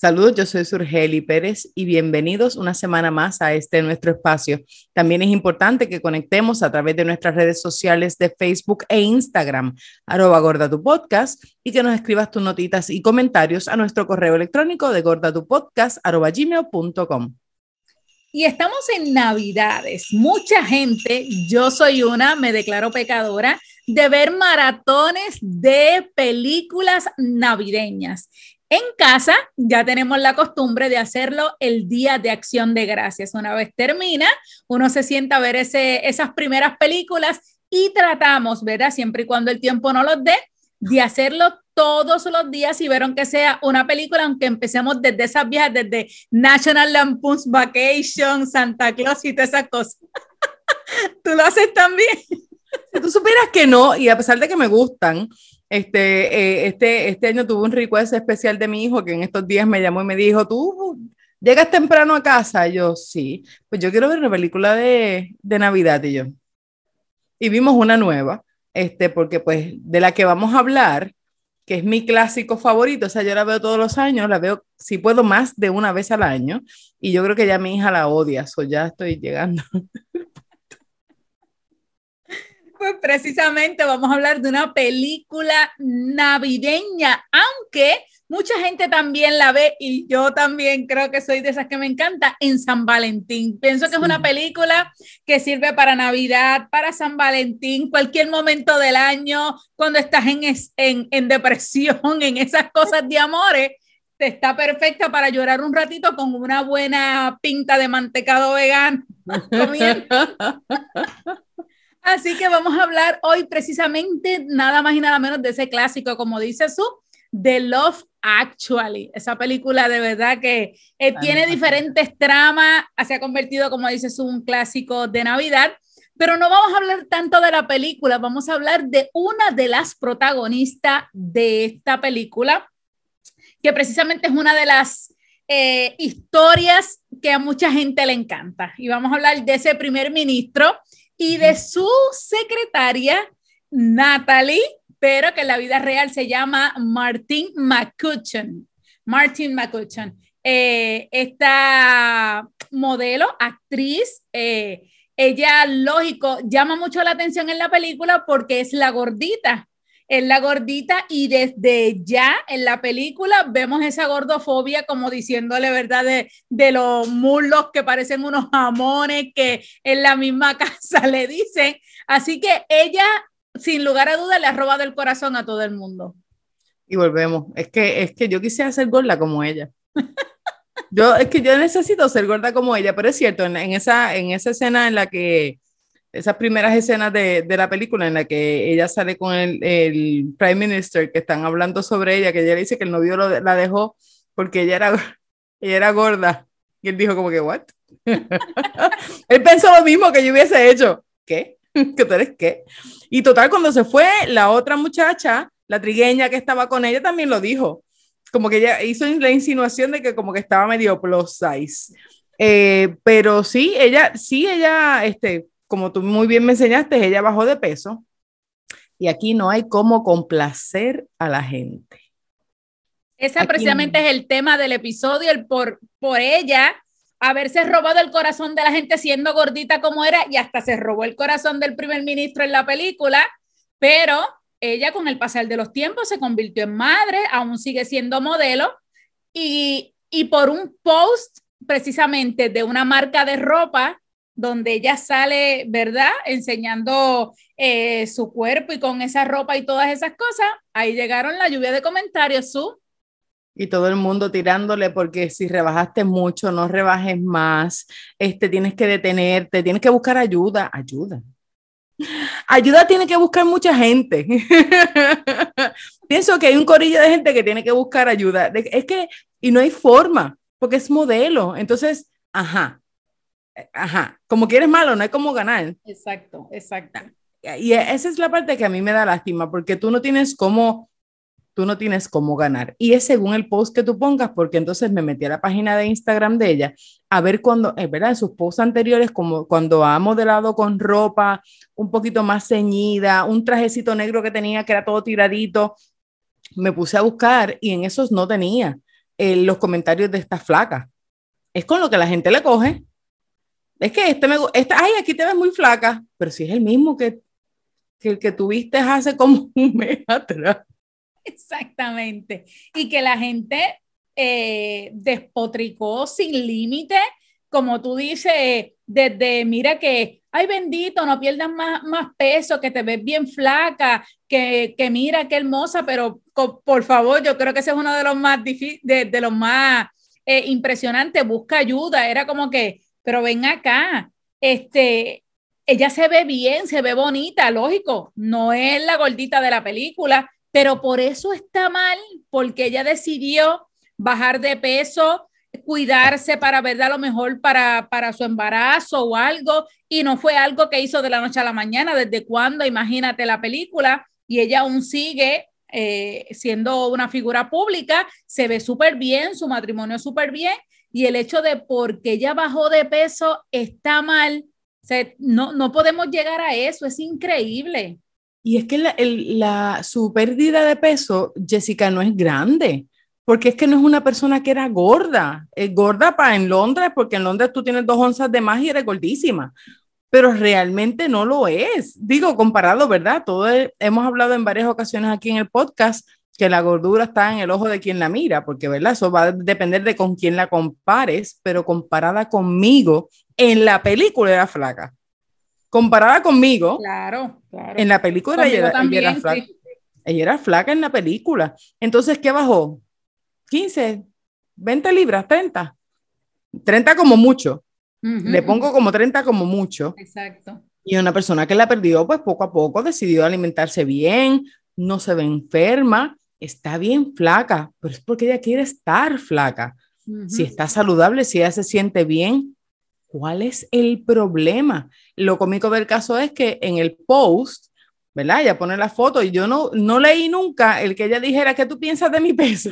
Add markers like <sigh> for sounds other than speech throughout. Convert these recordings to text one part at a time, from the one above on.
Saludos, yo soy Surgeli Pérez y bienvenidos una semana más a este nuestro espacio. También es importante que conectemos a través de nuestras redes sociales de Facebook e Instagram, arroba gorda tu podcast, y que nos escribas tus notitas y comentarios a nuestro correo electrónico de gordatupodcast arroba gmail.com. Y estamos en Navidades. Mucha gente, yo soy una, me declaro pecadora, de ver maratones de películas navideñas. En casa ya tenemos la costumbre de hacerlo el día de acción de gracias. Una vez termina, uno se sienta a ver esas primeras películas y tratamos, ¿verdad? Siempre y cuando el tiempo no los dé, de hacerlo todos los días y ver aunque sea una película, aunque empecemos desde esas viejas, desde National Lampoon's Vacation, Santa Claus y todas esas cosas. <laughs> ¿Tú lo haces también? Si tú supieras que no, y a pesar de que me gustan, este, eh, este, este año tuve un request especial de mi hijo que en estos días me llamó y me dijo, ¿tú llegas temprano a casa? Y yo, sí, pues yo quiero ver una película de, de Navidad y yo. Y vimos una nueva, este, porque pues de la que vamos a hablar, que es mi clásico favorito, o sea, yo la veo todos los años, la veo, si puedo, más de una vez al año, y yo creo que ya mi hija la odia, o ya estoy llegando. <laughs> Pues precisamente vamos a hablar de una película navideña, aunque mucha gente también la ve y yo también creo que soy de esas que me encanta en San Valentín. Pienso que es una película que sirve para Navidad, para San Valentín, cualquier momento del año, cuando estás en, en, en depresión, <laughs> en esas cosas de amores. Te está perfecta para llorar un ratito con una buena pinta de mantecado vegano. <laughs> Así que vamos a hablar hoy precisamente nada más y nada menos de ese clásico, como dice su, The Love Actually. Esa película de verdad que eh, tiene diferentes tramas, se ha convertido, como dice su, un clásico de Navidad. Pero no vamos a hablar tanto de la película, vamos a hablar de una de las protagonistas de esta película, que precisamente es una de las eh, historias que a mucha gente le encanta. Y vamos a hablar de ese primer ministro y de su secretaria, Natalie, pero que en la vida real se llama Martin McCutcheon. Martin McCutcheon. Eh, esta modelo, actriz, eh, ella, lógico, llama mucho la atención en la película porque es la gordita es la gordita y desde ya en la película vemos esa gordofobia como diciéndole verdad de, los muslos que parecen unos jamones que en la misma <laughs> casa le dicen. Así que ella, sin lugar a dudas, le ha robado el corazón a todo el mundo. Y volvemos. Es que, es que yo quisiera ser gorda como ella. Yo, es que yo necesito ser gorda como ella, pero es cierto, en, esa, en esa escena en la que esas primeras escenas de, de, la película en la que ella sale con el, el, Prime Minister, que están hablando sobre ella, que ella le dice que el novio la dejó porque ella era, <laughs> ella era gorda. Y él dijo como que, ¿what? <laughs> él pensó lo mismo que yo hubiese hecho. ¿Qué? <laughs> ¿Que tú eres qué? Y total, cuando se fue, la otra muchacha, la trigueña que estaba con ella, también lo dijo. Como que ella hizo la insinuación de que como que estaba medio plus size. Eh, pero sí, ella, sí, ella, este, como tú muy bien me enseñaste, ella bajó de peso y aquí no hay cómo complacer a la gente. Ese precisamente es el tema del episodio, el por, por ella haberse robado el corazón de la gente siendo gordita como era y hasta se robó el corazón del primer ministro en la película, pero ella con el pasar de los tiempos se convirtió en madre, aún sigue siendo modelo y, y por un post precisamente de una marca de ropa donde ella sale, ¿verdad? Enseñando eh, su cuerpo y con esa ropa y todas esas cosas. Ahí llegaron la lluvia de comentarios, su. Y todo el mundo tirándole porque si rebajaste mucho, no rebajes más, este, tienes que detenerte, tienes que buscar ayuda, ayuda. Ayuda tiene que buscar mucha gente. <laughs> Pienso que hay un corillo de gente que tiene que buscar ayuda. Es que, y no hay forma, porque es modelo. Entonces, ajá, ajá, como quieres malo, no hay como ganar. Exacto, exacto. y esa es la parte que a mí me da lástima, porque tú no tienes cómo, tú no tienes cómo ganar. Y es según el post que tú pongas, porque entonces me metí a la página de Instagram de ella a ver cuando, es verdad, en sus posts anteriores, como cuando ha modelado con ropa un poquito más ceñida, un trajecito negro que tenía que era todo tiradito, me puse a buscar y en esos no tenía eh, los comentarios de esta flaca. Es con lo que la gente le coge. Es que este me este, ay, aquí te ves muy flaca, pero si es el mismo que que el que tuviste hace como <laughs> un mes atrás. Exactamente. Y que la gente eh, despotricó sin límite, como tú dices, desde, mira que, ay bendito, no pierdas más, más peso, que te ves bien flaca, que, que mira qué hermosa, pero por favor, yo creo que ese es uno de los más difíciles, de, los más eh, impresionantes, busca ayuda, era como que, pero ven acá, este, ella se ve bien, se ve bonita, lógico, no es la gordita de la película, pero por eso está mal, porque ella decidió bajar de peso, cuidarse para ver a lo mejor para, para su embarazo o algo, y no fue algo que hizo de la noche a la mañana, desde cuando, imagínate la película, y ella aún sigue eh, siendo una figura pública, se ve súper bien, su matrimonio súper bien, y el hecho de porque ella bajó de peso está mal, no, no podemos llegar a eso, es increíble. Y es que la, la, su pérdida de peso, Jessica, no es grande, porque es que no es una persona que era gorda. Es gorda para en Londres, porque en Londres tú tienes dos onzas de más y eres gordísima, pero realmente no lo es. Digo, comparado, ¿verdad? Todo hemos hablado en varias ocasiones aquí en el podcast que la gordura está en el ojo de quien la mira, porque, ¿verdad? Eso va a depender de con quién la compares, pero comparada conmigo, en la película era flaca. Comparada conmigo, claro, en la película ella, era flaca. Ella era flaca en la película. Entonces, ¿qué bajó? 15, 20 libras, 30. 30 como mucho. Le pongo como 30 como mucho. Exacto. Y una persona que la perdió, pues poco a poco decidió alimentarse bien, no se ve enferma, está bien flaca, pero es porque ella quiere estar flaca. Si está saludable, si ella se siente bien, ¿Cuál es el problema? Lo cómico del caso es que en el post, ¿verdad? Ella pone la foto y yo no, no leí nunca el que ella dijera, ¿qué tú piensas de mi peso?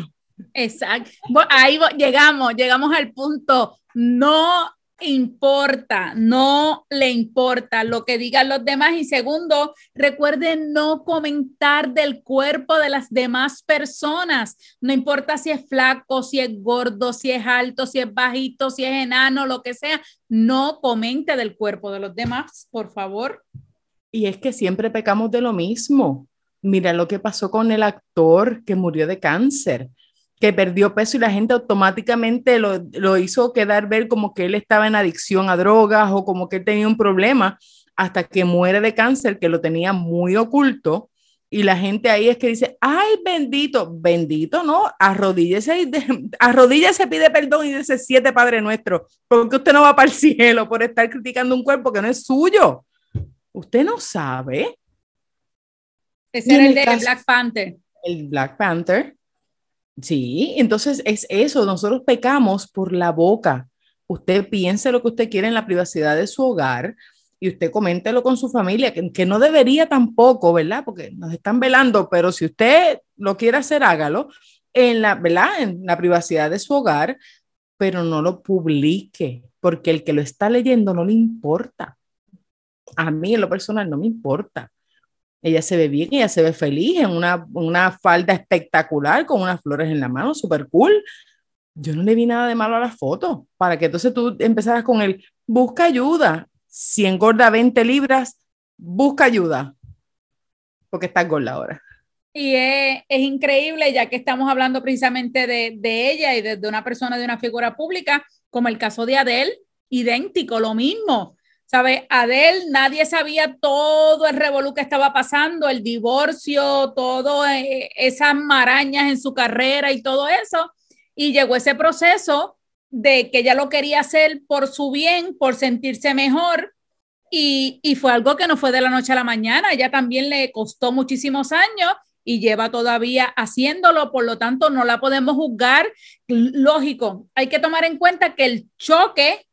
Exacto. ahí llegamos, llegamos al punto. No importa, no le importa lo que digan los demás. Y segundo, recuerden no comentar del cuerpo de las demás personas. No importa si es flaco, si es gordo, si es alto, si es bajito, si es enano, lo que sea. No comente del cuerpo de los demás, por favor. Y es que siempre pecamos de lo mismo. Mira lo que pasó con el actor que murió de cáncer que perdió peso y la gente automáticamente lo, lo, hizo quedar ver como que él estaba en adicción a drogas o como que él tenía un problema hasta que muere de cáncer, que lo tenía muy oculto. Y la gente ahí es que dice, ay, bendito, bendito, ¿no? Arrodíllese, y <laughs> arrodíllese, pide perdón y dice siete Padre Nuestro, porque usted no va para el cielo por estar criticando un cuerpo que no es suyo. Usted no sabe. Ese era el de Black Panther. El Black Panther, Sí, entonces es eso, nosotros pecamos por la boca. Usted piense lo que usted quiere en la privacidad de su hogar y usted coméntelo con su familia, que, no debería tampoco, ¿verdad? Porque nos están velando, pero si usted lo quiere hacer, hágalo en la, ¿verdad? En la privacidad de su hogar, pero no lo publique, porque el que lo está leyendo no le importa. A mí en lo personal no me importa. Ella se ve bien, ella se ve feliz en una, una falda espectacular con unas flores en la mano, súper cool. Yo no le vi nada de malo a la foto, para que entonces tú empezaras con el busca ayuda. Si engorda 20 libras, busca ayuda, porque estás gorda ahora. Y es, es, increíble, ya que estamos hablando precisamente de, de ella y de, de, una persona, de una figura pública, como el caso de Adele, idéntico, lo mismo. ¿Sabe? Adele, nadie sabía todo el revolú que estaba pasando, el divorcio, todo eh, esas marañas en su carrera y todo eso. Y llegó ese proceso de que ella lo quería hacer por su bien, por sentirse mejor. Y, y fue algo que no fue de la noche a la mañana. Ella también le costó muchísimos años y lleva todavía haciéndolo, por lo tanto no la podemos juzgar. Lógico, hay que tomar en cuenta que el choque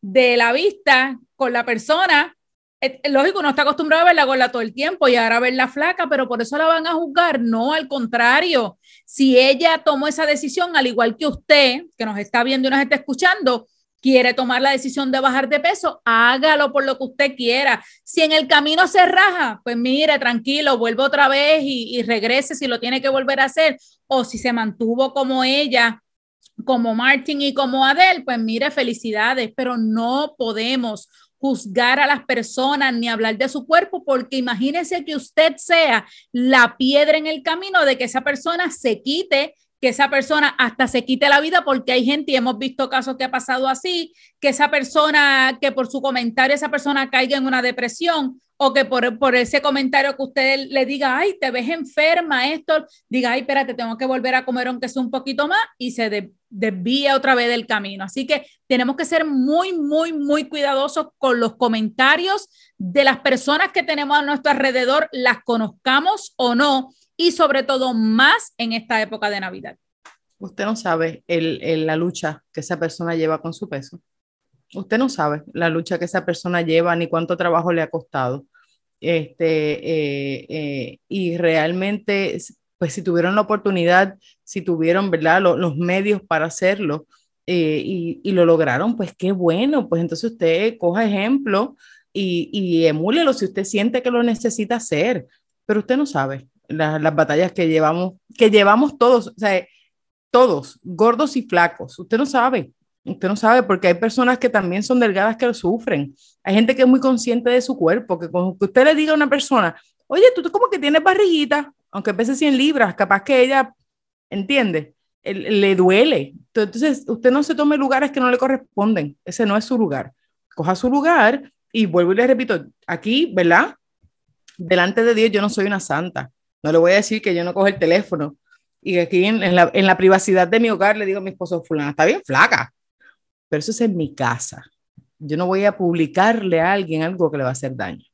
de la vista con la persona eh, lógico, uno está acostumbrado a verla gorda todo el tiempo y ahora verla flaca, pero por eso la van a juzgar. No, al contrario. Si ella tomó esa decisión, al igual que usted, que nos está viendo y nos está escuchando, quiere tomar la decisión de bajar de peso, hágalo por lo que usted quiera. Si en el camino se raja, pues mire, tranquilo, vuelve otra vez y regrese si lo tiene que volver a hacer. O si se mantuvo como ella, como Martin y como Adele, pues mire, felicidades, pero no podemos juzgar a las personas ni hablar de su cuerpo, porque imagínese que usted sea la piedra en el camino de que esa persona se quite que esa persona hasta se quite la vida porque hay gente y hemos visto casos que ha pasado así, que esa persona, que por su comentario esa persona caiga en una depresión o que por, por ese comentario que usted le diga, ay, te ves enferma, esto, diga, ay, espérate, tengo que volver a comer aunque sea un poquito más y se de, desvía otra vez del camino. Así que tenemos que ser muy, muy, muy cuidadosos con los comentarios de las personas que tenemos a nuestro alrededor, las conozcamos o no, y sobre todo más en esta época de Navidad. Usted no sabe el, la lucha que esa persona lleva con su peso. Usted no sabe la lucha que esa persona lleva ni cuánto trabajo le ha costado. Este, eh, eh, y realmente, pues si tuvieron la oportunidad, si tuvieron, ¿verdad?, los medios para hacerlo eh, y, y, lo lograron, pues qué bueno. Pues entonces usted coja ejemplo y, y emúlelo si usted siente que lo necesita hacer. Pero usted no sabe las batallas que llevamos, que llevamos todos, o sea, todos, gordos y flacos. Usted no sabe, usted no sabe, porque hay personas que también son delgadas que lo sufren. Hay gente que es muy consciente de su cuerpo, que que usted le diga a una persona, oye, tú como que tienes barriguita, aunque pese 100 libras, capaz que ella, entiende, le duele. Entonces, usted no se tome lugares que no le corresponden. Ese no es su lugar. Coja su lugar y vuelvo y le repito, aquí, ¿verdad? Delante de Dios yo no soy una santa. No le voy a decir que yo no cojo el teléfono y aquí en, la, en la privacidad de mi hogar le digo a mi esposo, fulana, está bien flaca, pero eso es en mi casa. Yo no voy a publicarle a alguien algo que le va a hacer daño.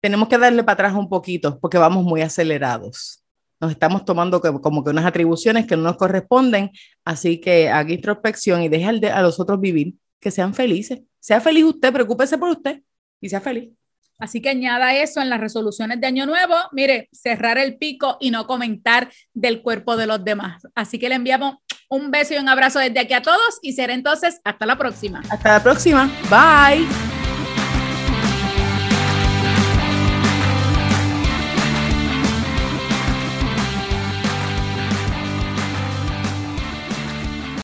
Tenemos que darle para atrás un poquito porque vamos muy acelerados. Nos estamos tomando como que unas atribuciones que no nos corresponden, así que haga introspección y deje a los otros vivir, que sean felices. Sea feliz usted, preocúpese por usted y sea feliz. Así que añada eso en las resoluciones de Año Nuevo. Mire, cerrar el pico y no comentar del cuerpo de los demás. Así que le enviamos un beso y un abrazo desde aquí a todos y será entonces hasta la próxima. Hasta la próxima. Bye.